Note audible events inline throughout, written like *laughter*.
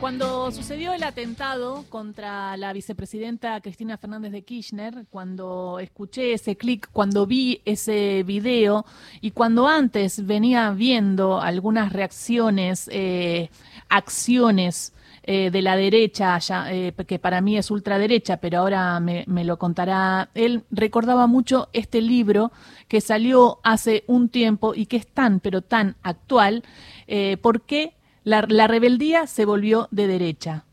Cuando sucedió el atentado contra la vicepresidenta Cristina Fernández de Kirchner, cuando escuché ese clic, cuando vi ese video y cuando antes venía viendo algunas reacciones, eh, acciones eh, de la derecha, ya, eh, que para mí es ultraderecha, pero ahora me, lo contará él, recordaba mucho este libro que salió hace un tiempo y que es tan, pero tan actual, eh, porque la, rebeldía se volvió de derecha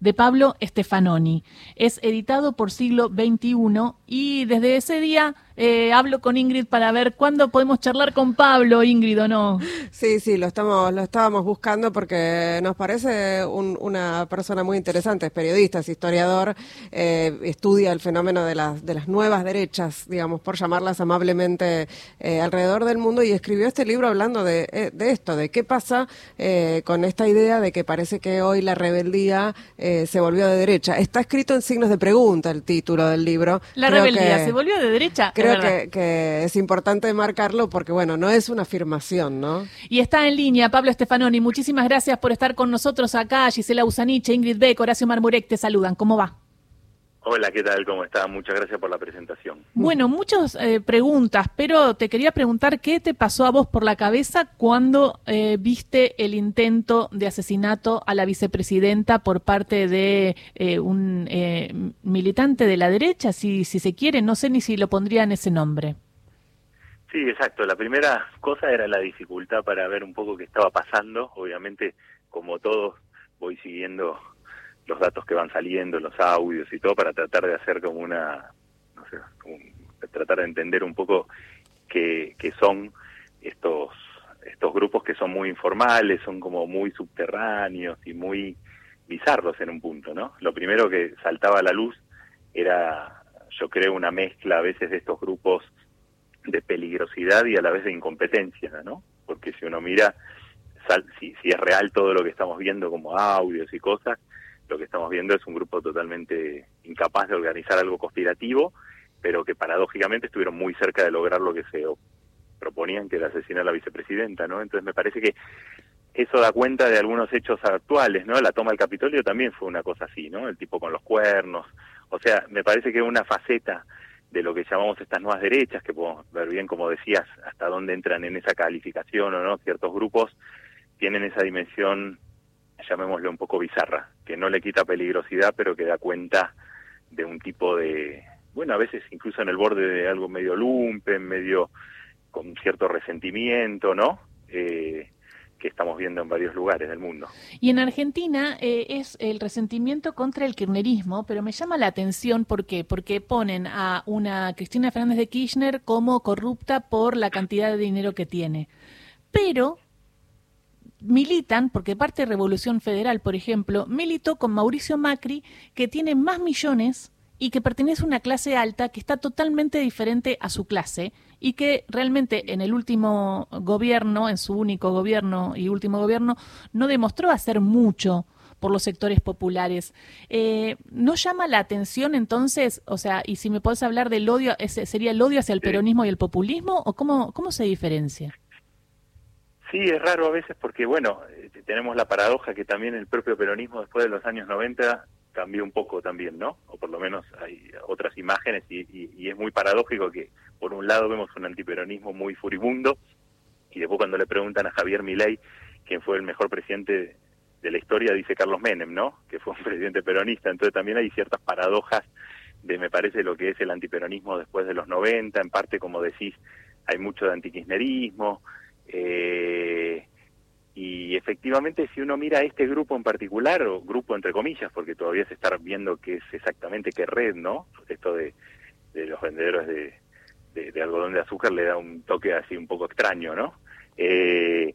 de Pablo Stefanoni. Es editado por siglo XXI y desde ese día eh, hablo con Ingrid para ver cuándo podemos charlar con Pablo, Ingrid, ¿o no? Sí, sí, lo estamos, lo estábamos buscando porque nos parece un, una persona muy interesante, es periodista, es historiador, eh, estudia el fenómeno de las, de las nuevas derechas, digamos, por llamarlas amablemente, eh, alrededor del mundo y escribió este libro hablando de, eh, de esto, de qué pasa eh, con esta idea de que parece que hoy la rebeldía eh, se volvió de derecha. Está escrito en signos de pregunta el título del libro. La Creo rebeldía que... se volvió de derecha creo que, que, es importante marcarlo porque, bueno, no es una afirmación, ¿no? Y está en línea Pablo Stefanoni. Muchísimas gracias por estar con nosotros acá. Gisela Usaniche, Ingrid Beck, Horacio Marmurek te saludan. ¿Cómo va? Hola, ¿qué tal? ¿Cómo está? Muchas gracias por la presentación. Bueno, muchas eh, preguntas, pero te quería preguntar qué te pasó a vos por la cabeza cuando eh, viste el intento de asesinato a la vicepresidenta por parte de eh, un eh, militante de la derecha, si, si se quiere, no sé ni si lo pondrían ese nombre. Sí, exacto. La primera cosa era la dificultad para ver un poco qué estaba pasando. Obviamente, como todos, voy siguiendo los datos que van saliendo, los audios y todo, para tratar de hacer como una, no sé, como tratar de entender un poco qué, qué son estos estos grupos que son muy informales, son como muy subterráneos y muy bizarros en un punto, ¿no? Lo primero que saltaba a la luz era, yo creo, una mezcla a veces de estos grupos de peligrosidad y a la vez de incompetencia, ¿no? Porque si uno mira, si, si es real todo lo que estamos viendo como audios y cosas, lo que estamos viendo es un grupo totalmente incapaz de organizar algo conspirativo, pero que paradójicamente estuvieron muy cerca de lograr lo que se proponían, que era asesinar a la vicepresidenta, ¿no? Entonces me parece que eso da cuenta de algunos hechos actuales, ¿no? La toma del Capitolio también fue una cosa así, ¿no? El tipo con los cuernos. O sea, me parece que una faceta de lo que llamamos estas nuevas derechas, que podemos ver bien, como decías, hasta dónde entran en esa calificación o no, ciertos grupos tienen esa dimensión llamémosle un poco bizarra, que no le quita peligrosidad, pero que da cuenta de un tipo de, bueno, a veces incluso en el borde de algo medio lumpen, medio con cierto resentimiento, ¿no? Eh, que estamos viendo en varios lugares del mundo. Y en Argentina eh, es el resentimiento contra el kirchnerismo, pero me llama la atención ¿por qué? Porque ponen a una Cristina Fernández de Kirchner como corrupta por la cantidad de dinero que tiene. Pero militan, porque parte de Revolución Federal, por ejemplo, militó con Mauricio Macri, que tiene más millones y que pertenece a una clase alta que está totalmente diferente a su clase y que realmente en el último gobierno, en su único gobierno y último gobierno, no demostró hacer mucho por los sectores populares. Eh, ¿No llama la atención entonces, o sea, y si me puedes hablar del odio, ese ¿sería el odio hacia el peronismo y el populismo o cómo, cómo se diferencia? Sí, es raro a veces porque, bueno, eh, tenemos la paradoja que también el propio peronismo después de los años 90 cambió un poco también, ¿no? O por lo menos hay otras imágenes y, y, y, es muy paradójico que por un lado vemos un antiperonismo muy furibundo y después cuando le preguntan a Javier Milei quién fue el mejor presidente de la historia, dice Carlos Menem, ¿no? Que fue un *laughs* presidente peronista. Entonces también hay ciertas paradojas de, me parece, lo que es el antiperonismo después de los 90. En parte, como decís, hay mucho de antikirchnerismo. Eh, y efectivamente, si uno mira este grupo en particular, o grupo entre comillas, porque todavía se está viendo qué es exactamente qué red, ¿no? Esto de, los vendedores de, de, algodón de azúcar le da un toque así un poco extraño, ¿no? Eh,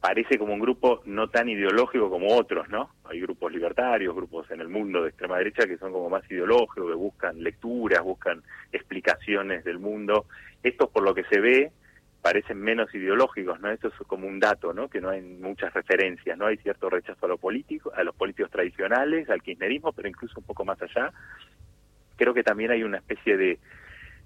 parece como un grupo no tan ideológico como otros, ¿no? Hay grupos libertarios, grupos en el mundo de extrema derecha que son como más ideológicos, que buscan lecturas, buscan explicaciones del mundo. Esto por lo que se ve parecen menos ideológicos, ¿no? Esto es como un dato, ¿no? Que no hay muchas referencias, ¿no? Hay cierto rechazo a lo político, a los políticos tradicionales, al kirchnerismo, pero incluso un poco más allá. Creo que también hay una especie de,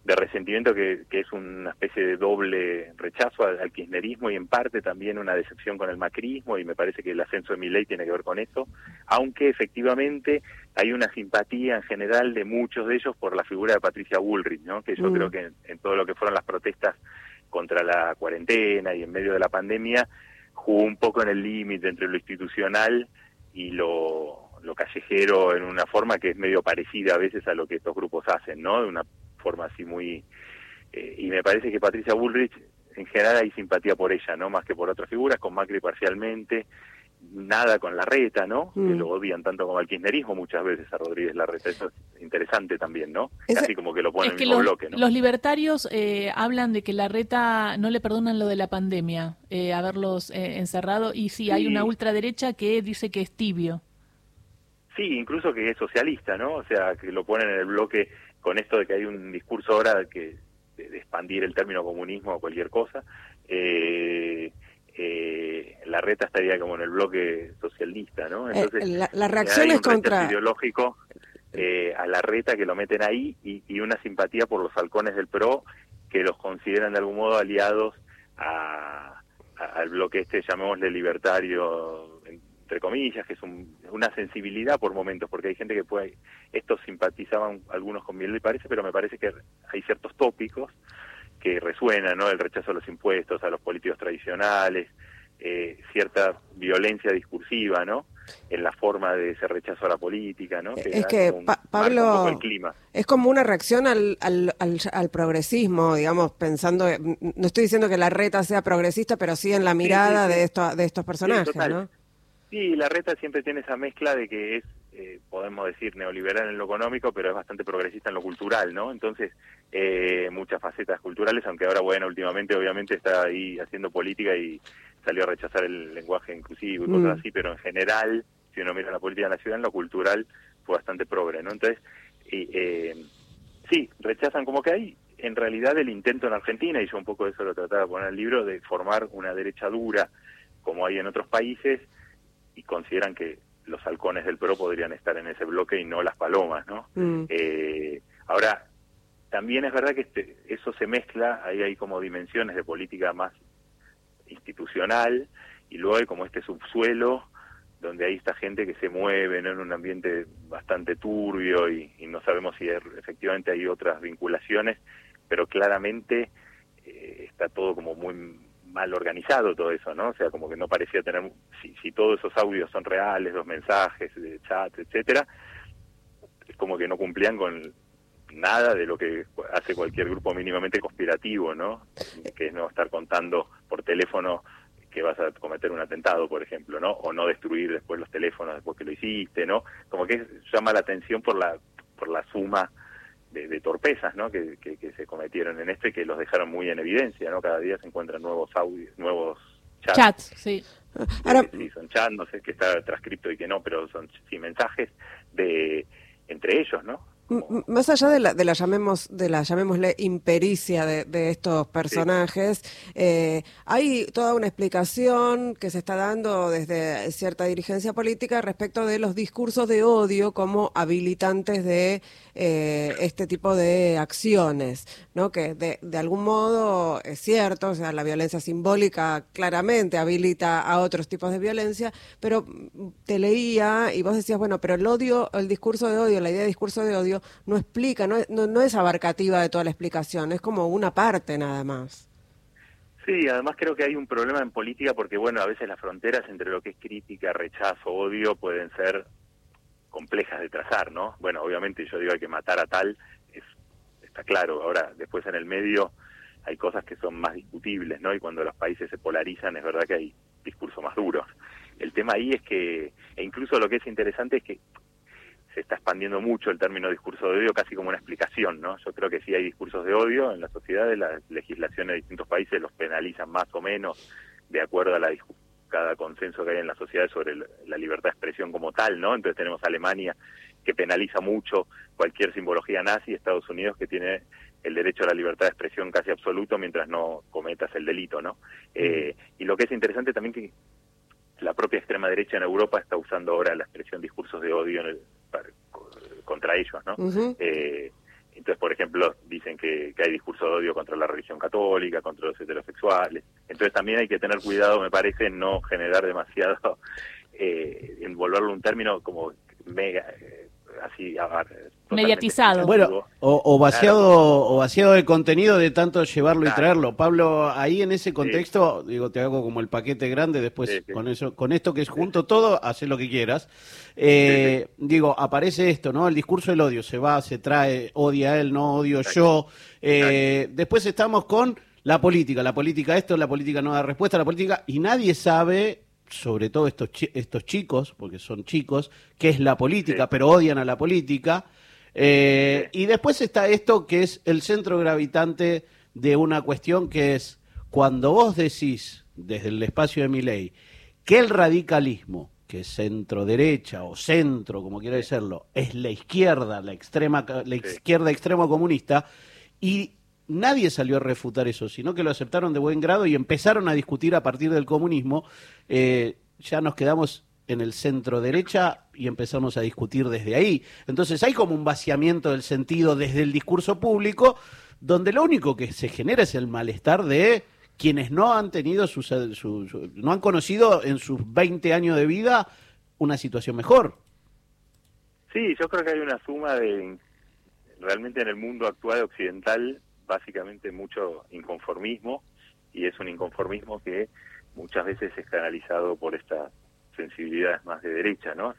de resentimiento que, que, es una especie de doble rechazo al, kirchnerismo y en parte también una decepción con el macrismo y me parece que el ascenso de mi ley tiene que ver con eso, aunque efectivamente hay una simpatía en general de muchos de ellos por la figura de Patricia Bullrich, ¿no? que yo mm. creo que en, todo lo que fueron las protestas contra la cuarentena y en medio de la pandemia jugó un poco en el límite entre lo institucional y lo, callejero en una forma que es medio parecida a veces a lo que estos grupos hacen, ¿no? De una forma así muy... Eh, y me parece que Patricia Bullrich, en general hay simpatía por ella, ¿no? Más que por otras figuras, con Macri parcialmente, nada con Larreta, ¿no? Que mm. lo odian tanto como al kirchnerismo muchas veces a Rodríguez Larreta. Eso es interesante también, ¿no? Casi como que lo ponen en el mismo los, bloque, ¿no? Los libertarios eh, hablan de que Larreta no le perdonan lo de la pandemia, eh, haberlos eh, encerrado, y sí, hay una ultraderecha que dice que es tibio. Sí, incluso que es socialista, ¿no? O sea, que lo ponen en el bloque con esto de que hay un discurso ahora que de, expandir el término comunismo a cualquier cosa. Eh, eh, la reta estaría como en el bloque socialista, ¿no? Eh, Entonces, la, la, reacción es contra ideológico eh, a la reta que lo meten ahí y, y, una simpatía por los halcones del PRO que los consideran de algún modo aliados a, al bloque este, llamémosle libertario entre comillas, que es una sensibilidad por momentos, porque hay gente que puede, estos simpatizaban algunos con Miguel, parece, pero me parece que hay ciertos tópicos que resuenan, ¿no? El rechazo a los impuestos, a los políticos tradicionales, eh, cierta violencia discursiva, ¿no? En la forma de ese rechazo a la política, ¿no? es que, Pablo, es como una reacción al, al, al, progresismo, digamos, pensando, no estoy diciendo que la reta sea progresista, pero sí en la mirada de, esto, de estos personajes, ¿no? Sí, la reta siempre tiene esa mezcla de que es, eh, podemos decir, neoliberal en lo económico, pero es bastante progresista en lo cultural, ¿no? Entonces, eh, muchas facetas culturales, aunque ahora, bueno, últimamente obviamente está ahí haciendo política y salió a rechazar el lenguaje inclusivo y cosas mm. así, pero en general, si uno mira la política nacional, lo cultural fue bastante progre, ¿no? Entonces, eh, sí, rechazan como que hay en realidad el intento en Argentina, y yo un poco de eso lo trataba de poner en el libro, de formar una derecha dura, como hay en otros países, y consideran que los halcones del PRO podrían estar en ese bloque y no las palomas, ¿no? Mm. Eh, ahora, también es verdad que este, eso se mezcla, ahí hay como dimensiones de política más institucional y luego hay como este subsuelo donde hay esta gente que se mueve en un ambiente bastante turbio y, no sabemos si efectivamente hay otras vinculaciones, pero claramente eh, está todo como muy mal organizado todo eso, ¿no? O sea, como que no parecía tener, si, si todos esos audios son reales, los mensajes de chat, etcétera, es como que no cumplían con nada de lo que hace cualquier grupo mínimamente conspirativo, ¿no? Que es no estar contando por teléfono que vas a cometer un atentado, por ejemplo, ¿no? O no destruir después los teléfonos después que lo hiciste, ¿no? Como que llama la atención por la por la suma de, torpezas ¿no? Que, que, se cometieron en este que los dejaron muy en evidencia, ¿no? Cada día se encuentran nuevos audios, nuevos chats. chats sí. Ahora, sí, son chats, no sé que está transcripto y que no, pero son sí mensajes de entre ellos, ¿no? Más allá de la, de la llamemos, de la llamémosle impericia de, estos personajes, eh, hay toda una explicación que se está dando desde cierta dirigencia política respecto de los discursos de odio como habilitantes de eh, este tipo de acciones, ¿no? Que de, de algún modo es cierto, o sea, la violencia simbólica claramente habilita a otros tipos de violencia, pero te leía y vos decías, bueno, pero el odio, el discurso de odio, la idea de discurso de odio no explica, no, no, es abarcativa de toda la explicación, es como una parte nada más. Sí, además creo que hay un problema en política porque, bueno, a veces las fronteras entre lo que es crítica, rechazo, odio pueden ser complejas de trazar, ¿no? Bueno, obviamente yo digo hay que matar a tal, es, está claro. Ahora, después en el medio hay cosas que son más discutibles, ¿no? Y cuando los países se polarizan es verdad que hay discursos más duros. El tema ahí es que, e incluso lo que es interesante es que se está expandiendo mucho el término discurso de odio casi como una explicación, ¿no? Yo creo que sí hay discursos de odio en la sociedad, las legislaciones de distintos países los penalizan más o menos de acuerdo a la cada consenso que hay en la sociedad sobre la libertad de expresión como tal, ¿no? Entonces tenemos Alemania que penaliza mucho cualquier simbología nazi, Estados Unidos que tiene el derecho a la libertad de expresión casi absoluto mientras no cometas el delito, ¿no? Eh, y lo que es interesante también que la propia extrema derecha en Europa está usando ahora la expresión discursos de odio en el, contra ellos, ¿no? Eh, entonces, por ejemplo, dicen que, hay discurso de odio contra la religión católica, contra los heterosexuales. Entonces también hay que tener cuidado, me parece, en no generar demasiado, *laughs* eh, envolverlo en un término como mega, eh, así, mediatizado. Bueno, o, vaciado o vaciado de contenido de tanto llevarlo y traerlo. Pablo, ahí en ese contexto, digo, te hago como el paquete grande, después con eso, con esto que es junto todo, hace lo que quieras. Eh, digo, aparece esto, ¿no? El discurso del odio, se va, se trae, odia él, no odio yo. Eh, después estamos con la política, la política esto, la política no da respuesta, la política, y nadie sabe sobre todo estos, estos chicos, porque son chicos, qué es la política, pero odian a la política. Eh, y después está esto que es el centro gravitante de una cuestión que es cuando vos decís desde el espacio de mi ley que el radicalismo, que es centro derecha o centro, como quiera decirlo, es la izquierda, la extrema, la izquierda extremo comunista, y nadie salió a refutar eso, sino que lo aceptaron de buen grado y empezaron a discutir a partir del comunismo, eh, ya nos quedamos en el centro derecha y empezamos a discutir desde ahí. Entonces hay como un vaciamiento del sentido desde el discurso público, donde lo único que se genera es el malestar de quienes no han tenido sus, no han conocido en sus 20 años de vida una situación mejor. Sí, yo creo que hay una suma de realmente en el mundo actual occidental básicamente mucho inconformismo y es un inconformismo que muchas veces es canalizado por estas sensibilidades más de derecha, ¿no?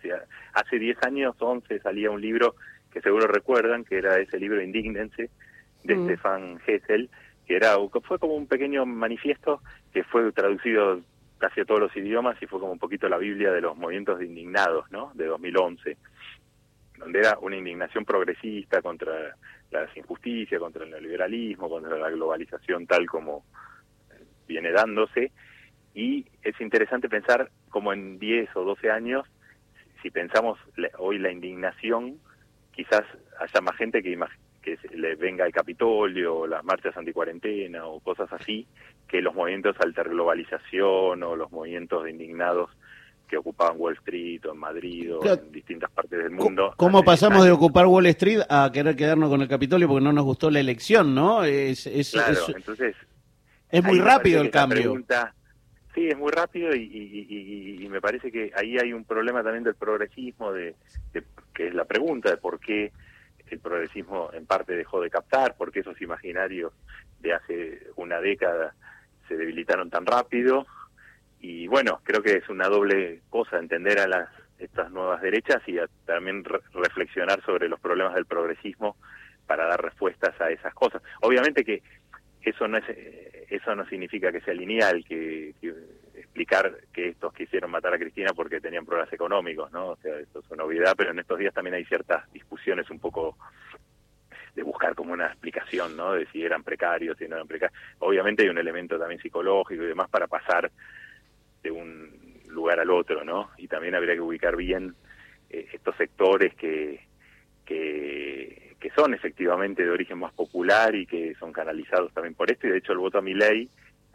hace 10 años, 11, salía un libro que seguro recuerdan, que era ese libro Indignense, de mm. Stefan Hessel, que era fue como un pequeño manifiesto que fue traducido casi a todos los idiomas y fue como un poquito la Biblia de los movimientos de indignados, ¿no? De 2011, donde era una indignación progresista contra las injusticias, contra el neoliberalismo, contra la globalización tal como viene dándose, y es interesante pensar como en 10 o 12 años, si pensamos hoy la indignación, quizás haya más gente que, que le venga el Capitolio, las marchas anticuarentena o cosas así, que los movimientos globalización o los movimientos de indignados que ocupaban Wall Street o en Madrid o en distintas partes del mundo. ¿Cómo pasamos de ocupar Wall Street a querer quedarnos con el Capitolio porque no nos gustó la elección, no? Es, es, claro, entonces... Es muy rápido el cambio. Sí, es muy rápido y, me parece que ahí hay un problema también del progresismo, de, que es la pregunta de por qué el progresismo en parte dejó de captar, por qué esos imaginarios de hace una década se debilitaron tan rápido. Y bueno, creo que es una doble cosa entender a las estas nuevas derechas y también reflexionar sobre los problemas del progresismo para dar respuestas a esas cosas. Obviamente que eso no es eso no significa que sea lineal, que, explicar que estos quisieron matar a Cristina porque tenían problemas económicos, ¿no? O sea, eso es una novedad, pero en estos días también hay ciertas discusiones un poco de buscar como una explicación, ¿no? De si eran precarios, si no eran precarios. Obviamente hay un elemento también psicológico y demás para pasar de un lugar al otro, ¿no? Y también habría que ubicar bien eh, estos sectores que, que que son efectivamente de origen más popular y que son canalizados también por esto, y de hecho el voto a mi ley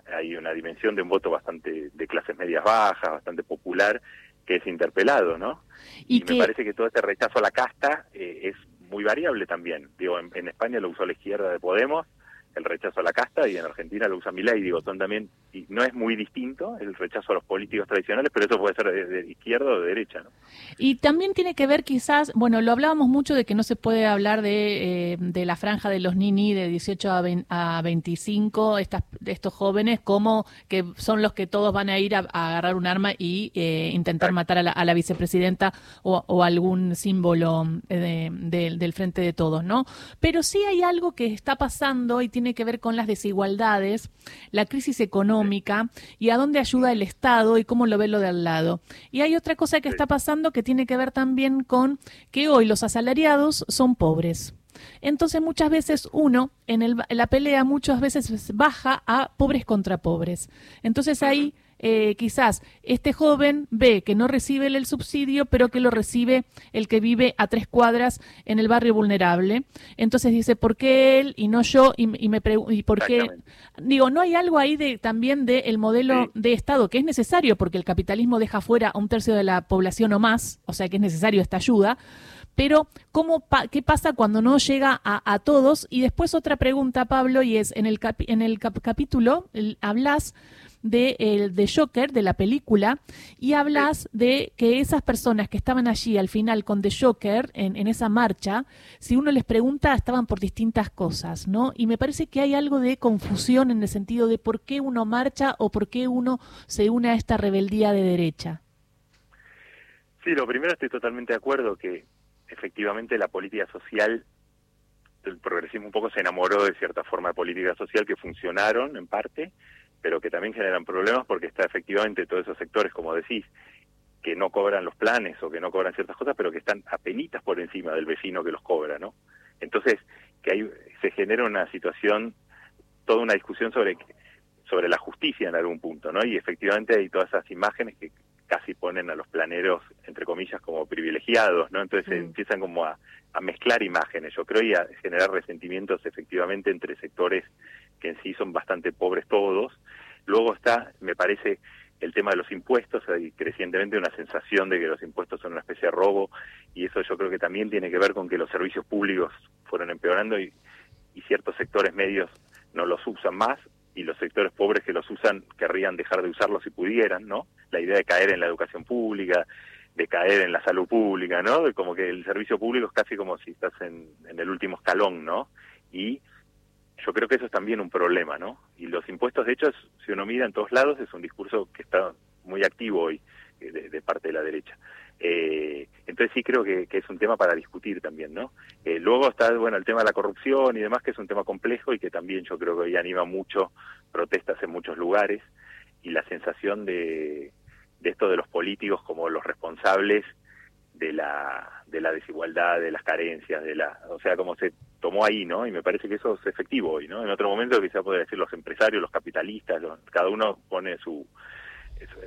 hay una dimensión de un voto bastante de clases medias bajas, bastante popular, que es interpelado, ¿no? Y, me parece que todo este rechazo a la casta eh, es muy variable también. Digo, en, en España lo usó la izquierda de Podemos, el rechazo a la casta y en Argentina lo usa Milei, digo, son también, y no es muy distinto el rechazo a los políticos tradicionales, pero eso puede ser de, izquierda o de derecha, ¿no? Y también tiene que ver quizás, bueno, lo hablábamos mucho de que no se puede hablar de, eh, de la franja de los nini de 18 a, a 25, estas, estos jóvenes, como que son los que todos van a ir a, agarrar un arma y eh, intentar matar a la, vicepresidenta o, algún símbolo eh, del frente de todos, ¿no? Pero sí hay algo que está pasando y tiene tiene que ver con las desigualdades, la crisis económica y a dónde ayuda el Estado y cómo lo ve lo de al lado. Y hay otra cosa que está pasando que tiene que ver también con que hoy los asalariados son pobres. Entonces muchas veces uno en, la pelea muchas veces baja a pobres contra pobres. Entonces ahí eh, quizás este joven ve que no recibe el subsidio, pero que lo recibe el que vive a tres cuadras en el barrio vulnerable. Entonces dice, ¿por qué él y no yo? Y, me y por qué... Digo, ¿no hay algo ahí de, también del modelo de Estado que es necesario porque el capitalismo deja fuera a un tercio de la población o más, o sea que es necesario esta ayuda? pero ¿cómo ¿qué pasa cuando no llega a, todos? Y después otra pregunta, Pablo, y es, en el, en el capítulo hablas de, el, de Joker, de la película, y hablas de que esas personas que estaban allí al final con The Joker, en, en, esa marcha, si uno les pregunta, estaban por distintas cosas, ¿no? Y me parece que hay algo de confusión en el sentido de por qué uno marcha o por qué uno se une a esta rebeldía de derecha. Sí, lo primero estoy totalmente de acuerdo que efectivamente la política social, el progresismo un poco se enamoró de cierta forma de política social que funcionaron en parte, pero que también generan problemas porque está efectivamente todos esos sectores, como decís, que no cobran los planes o que no cobran ciertas cosas, pero que están apenitas por encima del vecino que los cobra, ¿no? Entonces, que hay, se genera una situación, toda una discusión sobre sobre la justicia en algún punto, ¿no? Y efectivamente hay todas esas imágenes que casi ponen a los planeros, entre comillas, como privilegiados, ¿no? Entonces mm. empiezan como a, mezclar imágenes, yo creo, y a generar resentimientos efectivamente entre sectores que en sí son bastante pobres todos. Luego está, me parece, el tema de los impuestos, hay crecientemente una sensación de que los impuestos son una especie de robo, y eso yo creo que también tiene que ver con que los servicios públicos fueron empeorando y, y ciertos sectores medios no los usan más, y los sectores pobres que los usan querrían dejar de usarlos si pudieran, ¿no? La idea de caer en la educación pública, de caer en la salud pública, ¿no? Como que el servicio público es casi como si estás en, el último escalón, ¿no? Y yo creo que eso es también un problema, ¿no? Y los impuestos, de hecho, si uno mira en todos lados, es un discurso que está muy activo hoy eh, de parte de la derecha. Eh, entonces sí creo que, es un tema para discutir también, ¿no? Eh, luego está, bueno, el tema de la corrupción y demás, que es un tema complejo y que también yo creo que hoy anima mucho protestas en muchos lugares y la sensación de, de esto de los políticos como los responsables de la, de la desigualdad, de las carencias, de la, o sea, como se tomó ahí, ¿no? Y me parece que eso es efectivo hoy, ¿no? En otro momento quizá podría decir los empresarios, los capitalistas, cada uno pone su,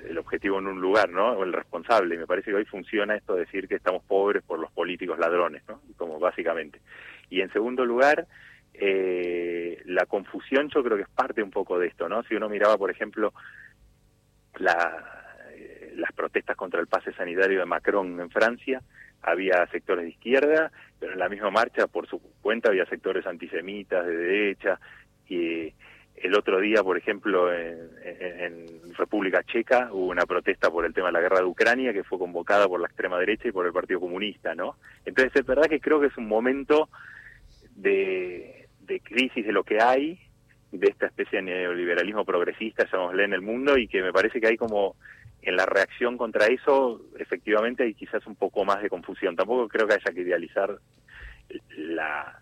el objetivo en un lugar, ¿no? O el responsable. Y me parece que hoy funciona esto de decir que estamos pobres por los políticos ladrones, ¿no? Como básicamente. Y en segundo lugar, eh, la confusión yo creo que es parte un poco de esto, ¿no? Si uno miraba, por ejemplo, la, las protestas contra el pase sanitario de Macron en Francia, había sectores de izquierda, pero en la misma marcha, por su cuenta, había sectores antisemitas, de derecha, y el otro día, por ejemplo, en, República Checa hubo una protesta por el tema de la guerra de Ucrania que fue convocada por la extrema derecha y por el Partido Comunista, ¿no? Entonces es verdad que creo que es un momento de, crisis de lo que hay, de esta especie de neoliberalismo progresista, llamémosle en el mundo, y que me parece que hay como en la reacción contra eso, efectivamente hay quizás un poco más de confusión. Tampoco creo que haya que idealizar la,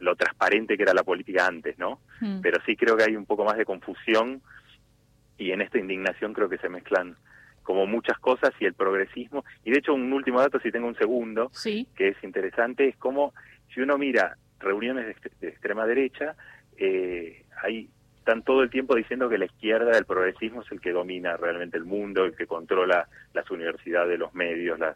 lo transparente que era la política antes, ¿no? Mm. Pero sí creo que hay un poco más de confusión y en esta indignación creo que se mezclan como muchas cosas y el progresismo. Y de hecho un último dato, si tengo un segundo, que es interesante, es como si uno mira reuniones de, extrema derecha, eh, hay están todo el tiempo diciendo que la izquierda del progresismo es el que domina realmente el mundo, el que controla las universidades, los medios, las,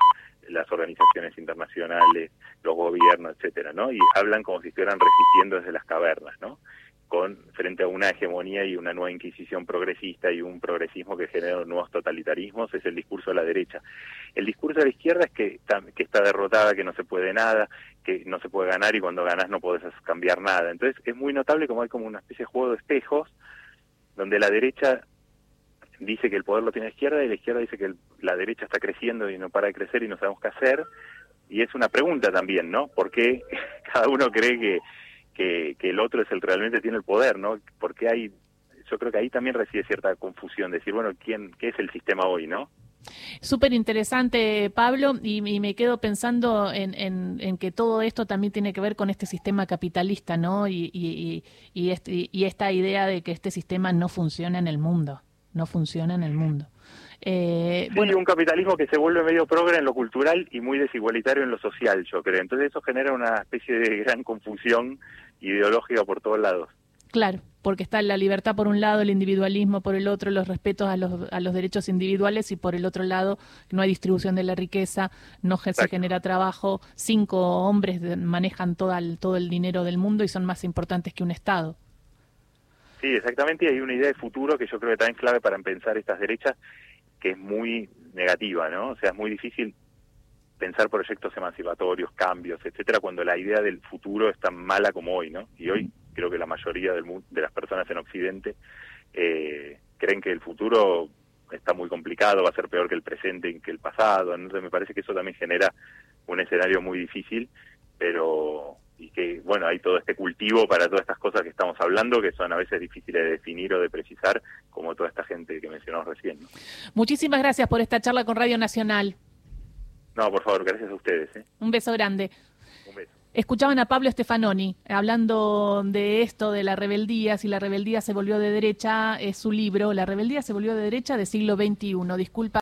las organizaciones internacionales, los gobiernos, etcétera, ¿no? Y hablan como si estuvieran resistiendo desde las cavernas, ¿no? Con frente a una hegemonía y una nueva inquisición progresista y un progresismo que genera nuevos totalitarismos, es el discurso de la derecha. El discurso de la izquierda es que que está derrotada, que no se puede nada, que no se puede ganar y cuando ganas no puedes cambiar nada. Entonces es muy notable como hay como una especie de juego de espejos donde la derecha dice que el poder lo tiene la izquierda y la izquierda dice que la derecha está creciendo y no para de crecer y no sabemos qué hacer. Y es una pregunta también, ¿no? ¿Por qué *laughs* cada uno cree que, que, el otro es el realmente tiene el poder, ¿no? Porque hay, yo creo que ahí también reside cierta confusión, decir, bueno, ¿quién, ¿qué es el sistema hoy, ¿no? Súper interesante, Pablo, y, me quedo pensando en, que todo esto también tiene que ver con este sistema capitalista, ¿no? Y, y, y, este, y esta idea de que este sistema no funciona en el mundo no funciona en el mundo. Eh, bueno, un capitalismo que se vuelve medio progre en lo cultural y muy desigualitario en lo social, yo creo. Entonces eso genera una especie de gran confusión ideológica por todos lados. Claro, porque está la libertad por un lado, el individualismo por el otro, los respetos a los, a los derechos individuales y por el otro lado no hay distribución de la riqueza, no se genera trabajo, cinco hombres manejan todo el, todo el dinero del mundo y son más importantes que un Estado. Sí, exactamente, y hay una idea de futuro que yo creo que también es clave para pensar estas derechas, que es muy negativa, ¿no? O sea, es muy difícil pensar proyectos emancipatorios, cambios, etcétera, cuando la idea del futuro es tan mala como hoy, ¿no? Y hoy creo que la mayoría del, de las personas en Occidente eh, creen que el futuro está muy complicado, va a ser peor que el presente y que el pasado, entonces me parece que eso también genera un escenario muy difícil, pero y que, bueno, hay todo este cultivo para todas estas cosas que estamos hablando, que son a veces difíciles de definir o de precisar, como toda esta gente que mencionamos recién. Muchísimas gracias por esta charla con Radio Nacional. No, por favor, gracias a ustedes. ¿eh? Un beso grande. Escuchaban a Pablo Stefanoni hablando de esto, de la rebeldía, si la rebeldía se volvió de derecha, es su libro, La rebeldía se volvió de derecha de siglo XXI. Disculpa.